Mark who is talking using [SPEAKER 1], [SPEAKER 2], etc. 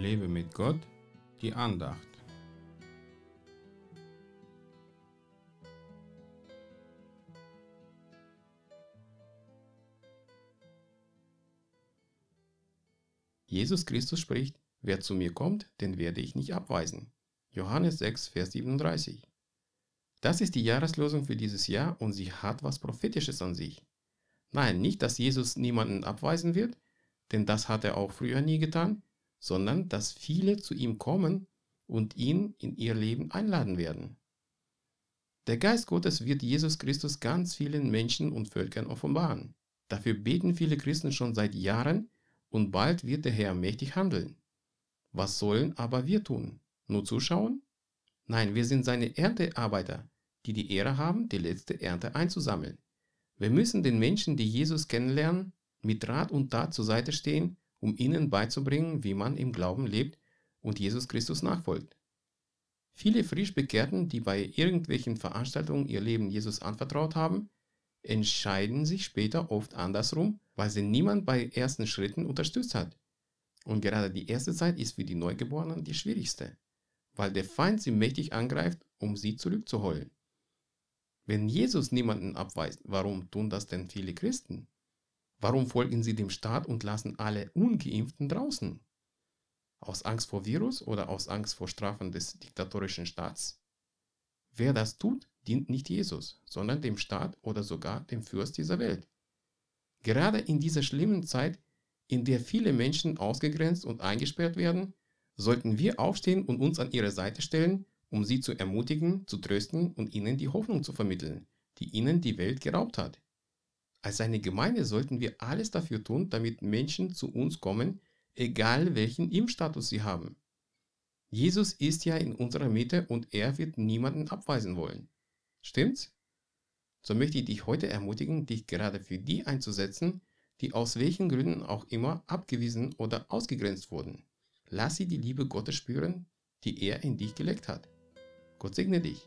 [SPEAKER 1] Lebe mit Gott, die Andacht. Jesus Christus spricht, wer zu mir kommt, den werde ich nicht abweisen. Johannes 6, Vers 37. Das ist die Jahreslosung für dieses Jahr und sie hat was Prophetisches an sich. Nein, nicht, dass Jesus niemanden abweisen wird, denn das hat er auch früher nie getan, sondern dass viele zu ihm kommen und ihn in ihr Leben einladen werden. Der Geist Gottes wird Jesus Christus ganz vielen Menschen und Völkern offenbaren. Dafür beten viele Christen schon seit Jahren und bald wird der Herr mächtig handeln. Was sollen aber wir tun? Nur zuschauen? Nein, wir sind seine Erntearbeiter, die die Ehre haben, die letzte Ernte einzusammeln. Wir müssen den Menschen, die Jesus kennenlernen, mit Rat und Tat zur Seite stehen, um ihnen beizubringen, wie man im Glauben lebt und Jesus Christus nachfolgt. Viele Frischbekehrten, die bei irgendwelchen Veranstaltungen ihr Leben Jesus anvertraut haben, entscheiden sich später oft andersrum, weil sie niemand bei ersten Schritten unterstützt hat. Und gerade die erste Zeit ist für die Neugeborenen die schwierigste, weil der Feind sie mächtig angreift, um sie zurückzuholen. Wenn Jesus niemanden abweist, warum tun das denn viele Christen? Warum folgen sie dem Staat und lassen alle ungeimpften draußen? Aus Angst vor Virus oder aus Angst vor Strafen des diktatorischen Staats? Wer das tut, dient nicht Jesus, sondern dem Staat oder sogar dem Fürst dieser Welt. Gerade in dieser schlimmen Zeit, in der viele Menschen ausgegrenzt und eingesperrt werden, sollten wir aufstehen und uns an ihre Seite stellen, um sie zu ermutigen, zu trösten und ihnen die Hoffnung zu vermitteln, die ihnen die Welt geraubt hat. Als eine Gemeinde sollten wir alles dafür tun, damit Menschen zu uns kommen, egal welchen Impfstatus sie haben. Jesus ist ja in unserer Mitte und er wird niemanden abweisen wollen. Stimmt's? So möchte ich dich heute ermutigen, dich gerade für die einzusetzen, die aus welchen Gründen auch immer abgewiesen oder ausgegrenzt wurden. Lass sie die Liebe Gottes spüren, die er in dich gelegt hat. Gott segne dich.